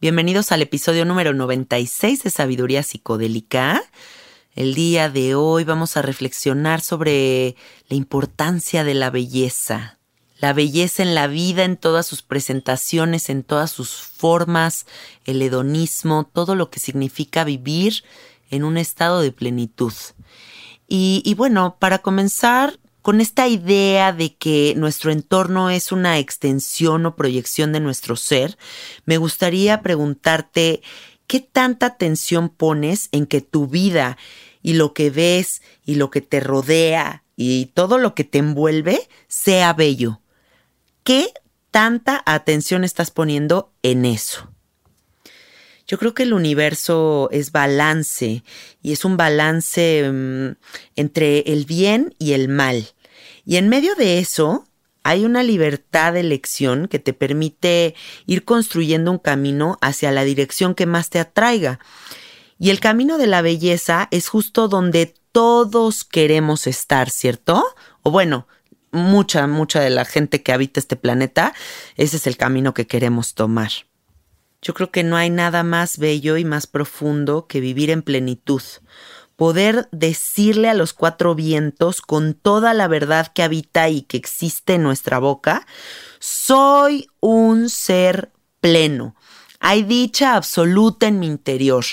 Bienvenidos al episodio número 96 de Sabiduría Psicodélica. El día de hoy vamos a reflexionar sobre la importancia de la belleza. La belleza en la vida, en todas sus presentaciones, en todas sus formas, el hedonismo, todo lo que significa vivir en un estado de plenitud. Y, y bueno, para comenzar, con esta idea de que nuestro entorno es una extensión o proyección de nuestro ser, me gustaría preguntarte qué tanta atención pones en que tu vida y lo que ves y lo que te rodea y todo lo que te envuelve sea bello. ¿Qué tanta atención estás poniendo en eso? Yo creo que el universo es balance y es un balance um, entre el bien y el mal. Y en medio de eso hay una libertad de elección que te permite ir construyendo un camino hacia la dirección que más te atraiga. Y el camino de la belleza es justo donde todos queremos estar, ¿cierto? O bueno, mucha, mucha de la gente que habita este planeta, ese es el camino que queremos tomar. Yo creo que no hay nada más bello y más profundo que vivir en plenitud, poder decirle a los cuatro vientos con toda la verdad que habita y que existe en nuestra boca, soy un ser pleno. Hay dicha absoluta en mi interior.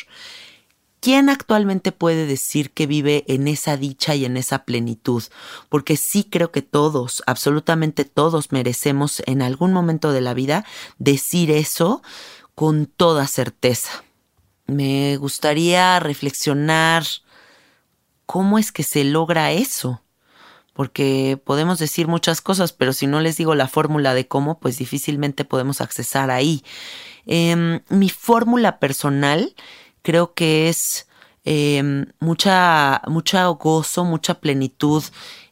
¿Quién actualmente puede decir que vive en esa dicha y en esa plenitud? Porque sí creo que todos, absolutamente todos merecemos en algún momento de la vida decir eso con toda certeza. Me gustaría reflexionar ¿cómo es que se logra eso? Porque podemos decir muchas cosas, pero si no les digo la fórmula de cómo, pues difícilmente podemos accesar ahí. Em, mi fórmula personal creo que es em, mucha, mucha gozo, mucha plenitud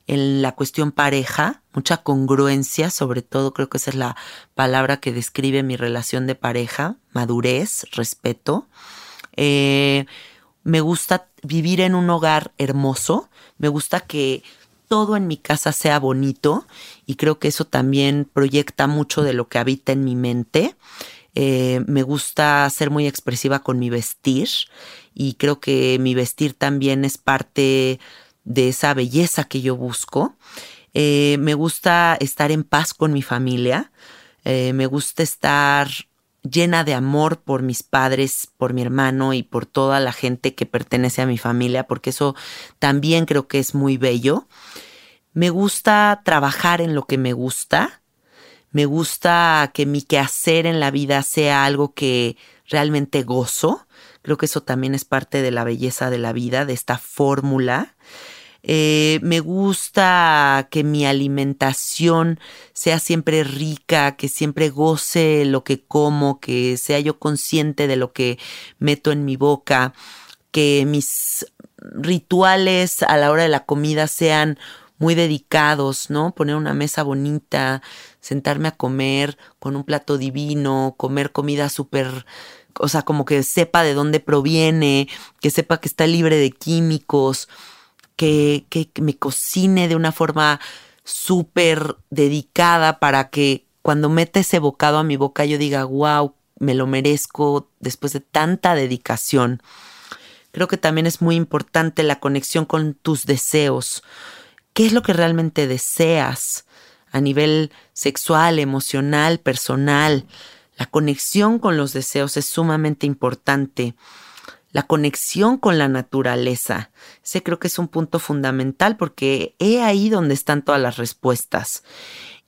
en la cuestión pareja, mucha congruencia, sobre todo creo que esa es la palabra que describe mi relación de pareja, madurez, respeto. Eh, me gusta vivir en un hogar hermoso, me gusta que todo en mi casa sea bonito y creo que eso también proyecta mucho de lo que habita en mi mente. Eh, me gusta ser muy expresiva con mi vestir y creo que mi vestir también es parte de esa belleza que yo busco. Eh, me gusta estar en paz con mi familia. Eh, me gusta estar llena de amor por mis padres, por mi hermano y por toda la gente que pertenece a mi familia, porque eso también creo que es muy bello. Me gusta trabajar en lo que me gusta. Me gusta que mi quehacer en la vida sea algo que realmente gozo. Creo que eso también es parte de la belleza de la vida, de esta fórmula. Eh, me gusta que mi alimentación sea siempre rica, que siempre goce lo que como, que sea yo consciente de lo que meto en mi boca, que mis rituales a la hora de la comida sean muy dedicados, ¿no? Poner una mesa bonita, sentarme a comer con un plato divino, comer comida súper, o sea, como que sepa de dónde proviene, que sepa que está libre de químicos, que, me cocine de una forma súper dedicada para que cuando meta ese bocado a mi boca yo diga, wow, me lo merezco después de tanta dedicación. Creo que también es muy importante la conexión con tus deseos. ¿Qué es lo que realmente deseas a nivel sexual, emocional, personal? La conexión con los deseos es sumamente importante la conexión con la naturaleza. Ese creo que es un punto fundamental porque he ahí donde están todas las respuestas.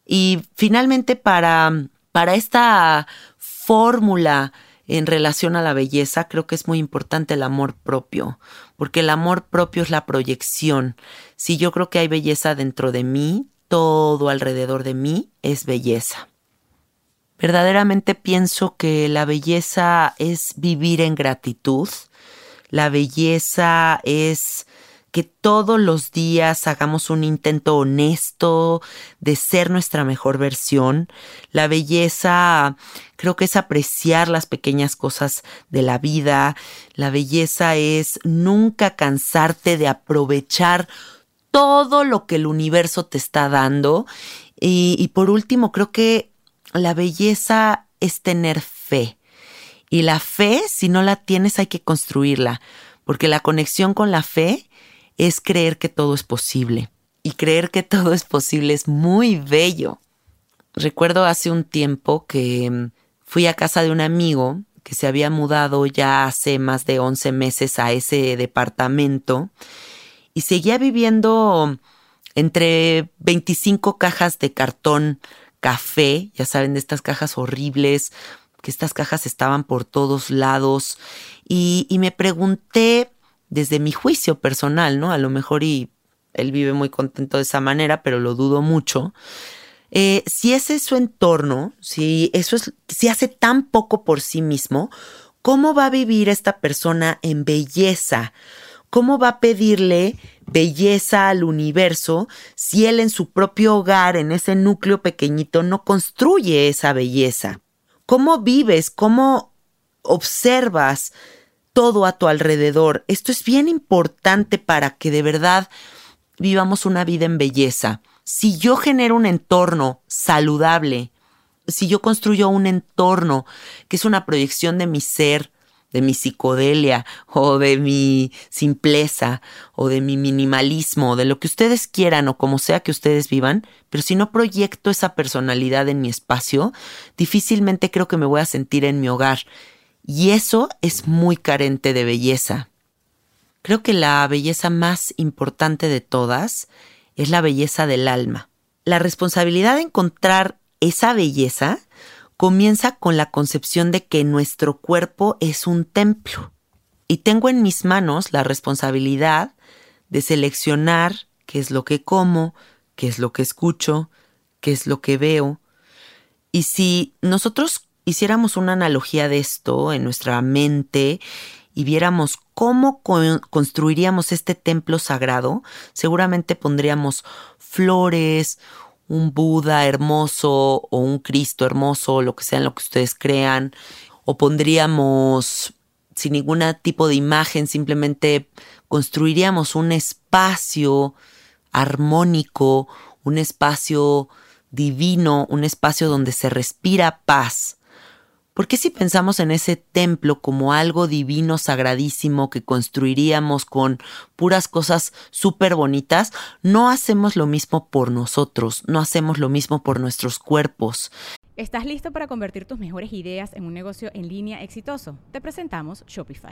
Y finalmente para, para esta fórmula en relación a la belleza, creo que es muy importante el amor propio, porque el amor propio es la proyección. Si yo creo que hay belleza dentro de mí, todo alrededor de mí es belleza. Verdaderamente pienso que la belleza es vivir en gratitud, la belleza es que todos los días hagamos un intento honesto de ser nuestra mejor versión. La belleza creo que es apreciar las pequeñas cosas de la vida. La belleza es nunca cansarte de aprovechar todo lo que el universo te está dando. Y, por último, creo que la belleza es tener fe. Y la fe, si no la tienes, hay que construirla, porque la conexión con la fe es creer que todo es posible. Y creer que todo es posible es muy bello. Recuerdo hace un tiempo que mm, fui a casa de un amigo que se había mudado ya hace más de 11 meses a ese departamento y seguía viviendo entre 25 cajas de cartón café, ya saben, de estas cajas horribles, que estas cajas estaban por todos lados y, me pregunté desde mi juicio personal, ¿no? A lo mejor y él vive muy contento de esa manera, pero lo dudo mucho. Eh, si ese es su entorno, si eso es, si hace tan poco por sí mismo, ¿cómo va a vivir esta persona en belleza? ¿Cómo va a pedirle belleza al universo si él en su propio hogar, en ese núcleo pequeñito, no construye esa belleza? cómo vives, cómo observas todo a tu alrededor. Esto es bien importante para que de verdad vivamos una vida en belleza. Si yo genero un entorno saludable, si yo construyo un entorno que es una proyección de mi ser, de mi psicodelia o de mi simpleza o de mi minimalismo, de lo que ustedes quieran o como sea que ustedes vivan, pero si no proyecto esa personalidad en mi espacio, difícilmente creo que me voy a sentir en mi hogar. Y eso es muy carente de belleza. Creo que la belleza más importante de todas es la belleza del alma. La responsabilidad de encontrar esa belleza comienza con la concepción de que nuestro cuerpo es un templo. Y tengo en mis manos la responsabilidad de seleccionar qué es lo que como, qué es lo que escucho, qué es lo que veo. Y si nosotros hiciéramos una analogía de esto en nuestra mente y viéramos cómo construiríamos este templo sagrado, seguramente pondríamos flores, un Buda hermoso o un Cristo hermoso, lo que sea lo que ustedes crean, o pondríamos sin ningún tipo de imagen, simplemente construiríamos un espacio armónico, un espacio divino, un espacio donde se respira paz. ¿Por qué si pensamos en ese templo como algo divino, sagradísimo, que construiríamos con puras cosas súper bonitas, no hacemos lo mismo por nosotros, no hacemos lo mismo por nuestros cuerpos? ¿Estás listo para convertir tus mejores ideas en un negocio en línea exitoso? Te presentamos Shopify.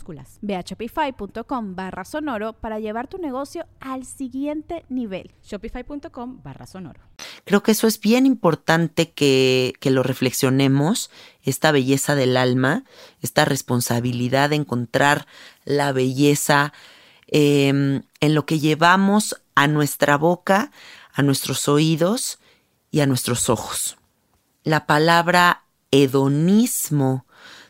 Ve a shopify.com barra sonoro para llevar tu negocio al siguiente nivel. Shopify.com barra sonoro. Creo que eso es bien importante que, que lo reflexionemos, esta belleza del alma, esta responsabilidad de encontrar la belleza em, en lo que llevamos a nuestra boca, a nuestros oídos y a nuestros ojos. La palabra hedonismo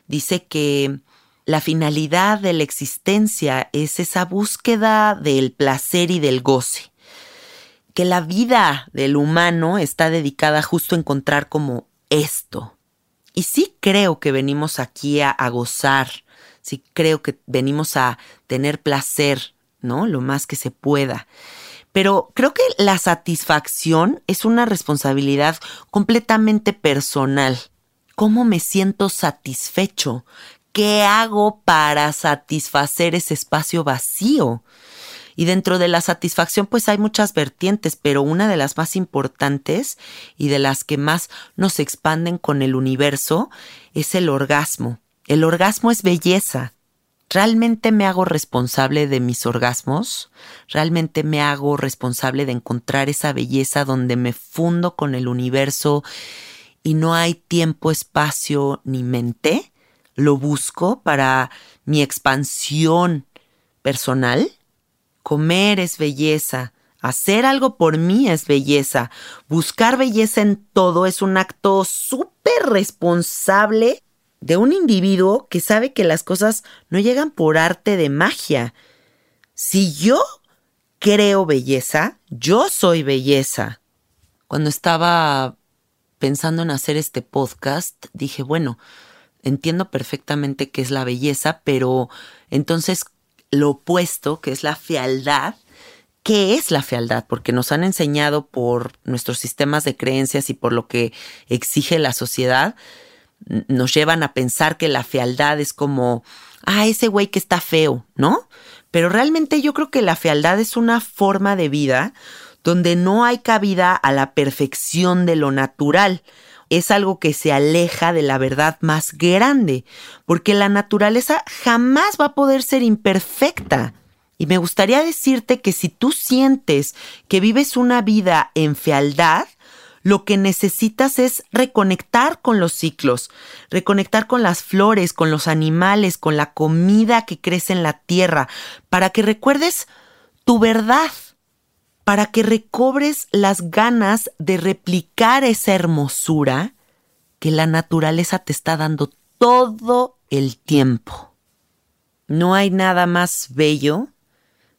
dice que la finalidad de la existencia es esa búsqueda del placer y del goce. Que la vida del humano está dedicada justo a encontrar como esto. Y sí creo que venimos aquí a, a gozar, sí creo que venimos a tener placer, ¿no? Lo más que se pueda. Pero creo que la satisfacción es una responsabilidad completamente personal. ¿Cómo me siento satisfecho? ¿Qué hago para satisfacer ese espacio vacío? Y dentro de la satisfacción pues hay muchas vertientes, pero una de las más importantes y de las que más nos expanden con el universo es el orgasmo. El orgasmo es belleza. ¿Realmente me hago responsable de mis orgasmos? ¿Realmente me hago responsable de encontrar esa belleza donde me fundo con el universo y no hay tiempo, espacio ni mente? Lo busco para mi expansión personal. Comer es belleza, hacer algo por mí es belleza, buscar belleza en todo es un acto súper responsable de un individuo que sabe que las cosas no llegan por arte de magia. Si yo creo belleza, yo soy belleza. Cuando estaba pensando en hacer este podcast, dije, bueno, entiendo perfectamente qué es la belleza, pero entonces lo opuesto, que es la fealdad, ¿qué es la fealdad? Porque nos han enseñado por nuestros sistemas de creencias y por lo que exige la sociedad, nos llevan a pensar que la fealdad es como, ah, ese güey que está feo, ¿no? Pero realmente yo creo que la fealdad es una forma de vida donde no hay cabida a la perfección de lo natural es algo que se aleja de la verdad más grande, porque la naturaleza jamás va a poder ser imperfecta. Y me gustaría decirte que si tú sientes que vives una vida en fealdad, lo que necesitas es reconectar con los ciclos, reconectar con las flores, con los animales, con la comida que crece en la tierra, para que recuerdes tu verdad para que recobres las ganas de replicar esa hermosura que la naturaleza te está dando todo el tiempo. No hay nada más bello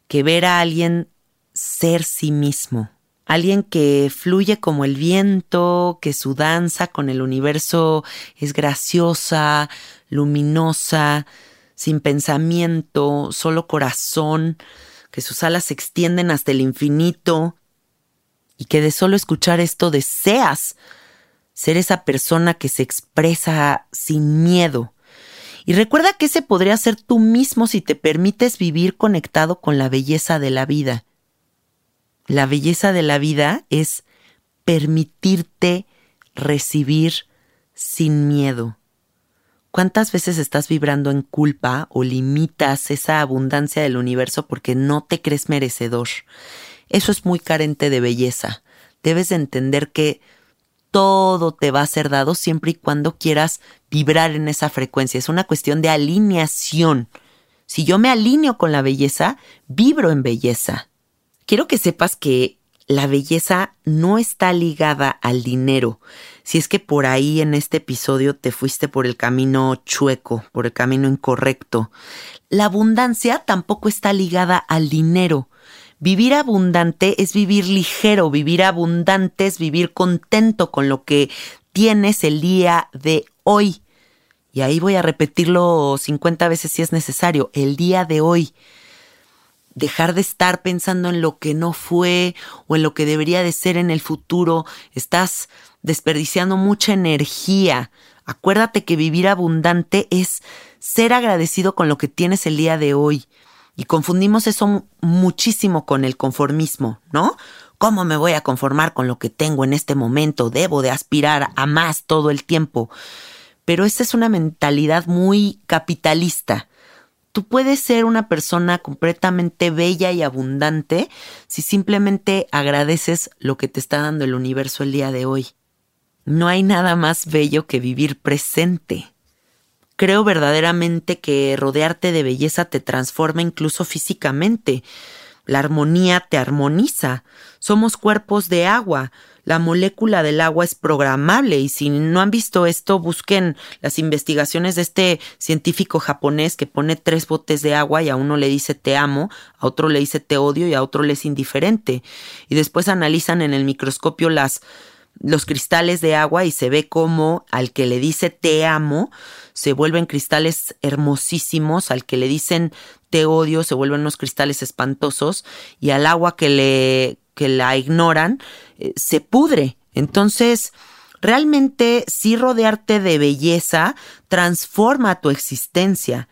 que ver a alguien ser sí mismo, alguien que fluye como el viento, que su danza con el universo es graciosa, luminosa, sin pensamiento, solo corazón, que sus alas se extienden hasta el infinito y que de solo escuchar esto deseas ser esa persona que se expresa sin miedo. Y recuerda que ese podría ser tú mismo si te permites vivir conectado con la belleza de la vida. La belleza de la vida es permitirte recibir sin miedo. ¿Cuántas veces estás vibrando en culpa o limitas esa abundancia del universo porque no te crees merecedor? Eso es muy carente de belleza. Debes de entender que todo te va a ser dado siempre y cuando quieras vibrar en esa frecuencia. Es una cuestión de alineación. Si yo me alineo con la belleza, vibro en belleza. Quiero que sepas que la belleza no está ligada al dinero. Si es que por ahí en este episodio te fuiste por el camino chueco, por el camino incorrecto. La abundancia tampoco está ligada al dinero. Vivir abundante es vivir ligero, vivir abundante es vivir contento con lo que tienes el día de hoy. Y ahí voy a repetirlo 50 veces si es necesario, el día de hoy. Dejar de estar pensando en lo que no fue o en lo que debería de ser en el futuro. Estás desperdiciando mucha energía. Acuérdate que vivir abundante es ser agradecido con lo que tienes el día de hoy. Y confundimos eso muchísimo con el conformismo, ¿no? ¿Cómo me voy a conformar con lo que tengo en este momento? Debo de aspirar a más todo el tiempo. Pero esa es una mentalidad muy capitalista. Tú puedes ser una persona completamente bella y abundante si simplemente agradeces lo que te está dando el universo el día de hoy. No hay nada más bello que vivir presente. Creo verdaderamente que rodearte de belleza te transforma incluso físicamente. La armonía te armoniza. Somos cuerpos de agua. La molécula del agua es programable. Y si no han visto esto, busquen las investigaciones de este científico japonés que pone tres botes de agua y a uno le dice te amo, a otro le dice te odio y a otro le es indiferente. Y después analizan en el microscopio las los cristales de agua y se ve como al que le dice te amo se vuelven cristales hermosísimos, al que le dicen te odio se vuelven unos cristales espantosos. Y al agua que le que la ignoran eh, se pudre. Entonces, realmente sí rodearte de belleza transforma tu existencia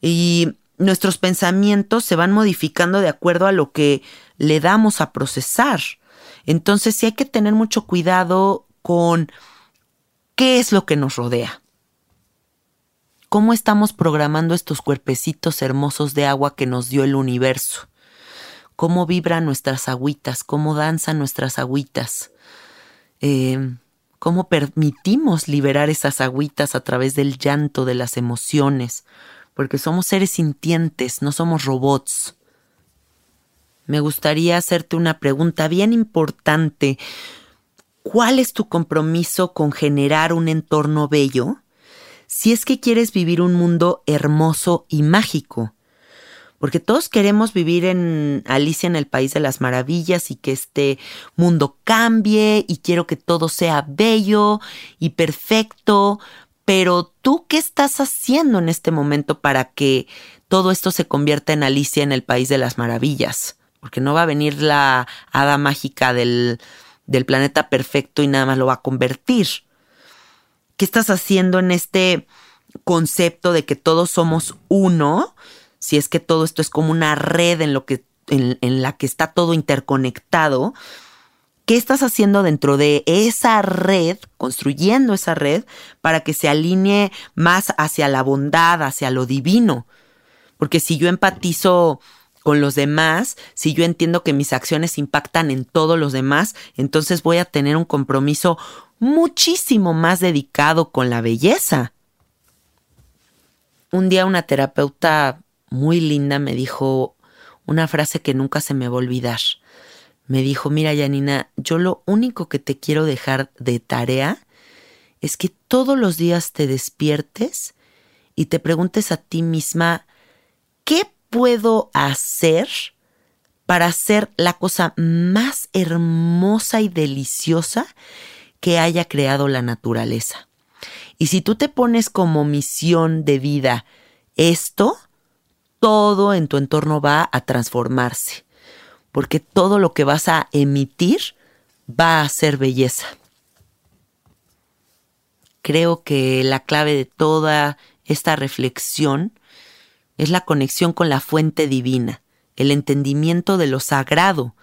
y nuestros pensamientos se van modificando de acuerdo a lo que le damos a procesar. Entonces sí hay que tener mucho cuidado con qué es lo que nos rodea. ¿Cómo estamos programando estos cuerpecitos hermosos de agua que nos dio el universo? ¿Cómo vibran nuestras agüitas? ¿Cómo danzan nuestras agüitas? Em, ¿Cómo permitimos liberar esas agüitas a través del llanto, de las emociones? Porque somos seres sintientes, no somos robots me gustaría hacerte una pregunta bien importante. ¿Cuál es tu compromiso con generar un entorno bello? Si es que quieres vivir un mundo hermoso y mágico. Porque todos queremos vivir en Alicia en el País de las Maravillas y que este mundo cambie y quiero que todo sea bello y perfecto. Pero tú, ¿qué estás haciendo en este momento para que todo esto se convierta en Alicia en el País de las Maravillas? porque no va a venir la hada mágica del, del planeta perfecto y nada más lo va a convertir. ¿Qué estás haciendo en este concepto de que todos somos uno? Si es que todo esto es como una red en, lo que, en, en la que está todo interconectado. ¿Qué estás haciendo dentro de esa red, construyendo esa red, para que se alinee más hacia la bondad, hacia lo divino? Porque si yo empatizo con los demás, si yo entiendo que mis acciones impactan en todos los demás, entonces voy a tener un compromiso muchísimo más dedicado con la belleza. Un día una terapeuta muy linda me dijo una frase que nunca se me va a olvidar. Me dijo, mira Janina, yo lo único que te quiero dejar de tarea es que todos los días te despiertes y te preguntes a ti misma, ¿qué puedo hacer para hacer la cosa más hermosa y deliciosa que haya creado la naturaleza? Y si tú te pones como misión de vida esto, todo en tu entorno va a transformarse, porque todo lo que vas a emitir va a ser belleza. Creo que la clave de toda esta reflexión es la conexión con la fuente divina, el entendimiento de lo sagrado.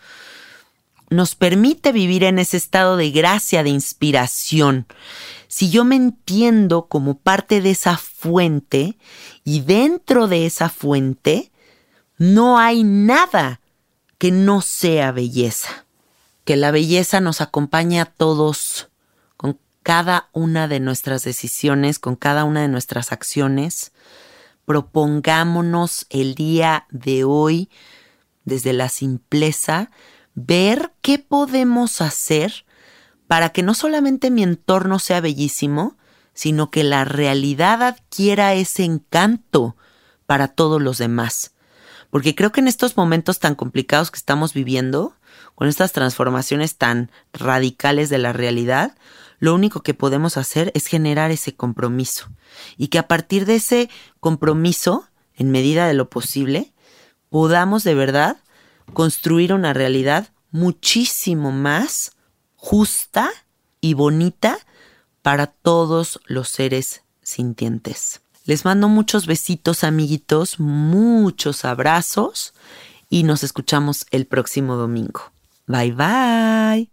nos permite vivir en ese estado de gracia, de inspiración. Si yo me entiendo como parte de esa fuente y dentro de esa fuente no hay nada que no sea belleza. Que la belleza nos acompañe a todos con cada una de nuestras decisiones, con cada una de nuestras acciones. Propongámonos el día de hoy, desde la simpleza, ver qué podemos hacer para que no solamente mi entorno sea bellísimo, sino que la realidad adquiera ese encanto para todos los demás. Porque creo que en estos momentos tan complicados que estamos viviendo, con estas transformaciones tan radicales de la realidad, lo único que podemos hacer es generar ese compromiso. Y que a partir de ese compromiso, en medida de lo posible, podamos de verdad construir una realidad muchísimo más justa y bonita para todos los seres sintientes. Les mando muchos besitos, amiguitos, muchos abrazos y nos escuchamos el próximo domingo. Bye bye.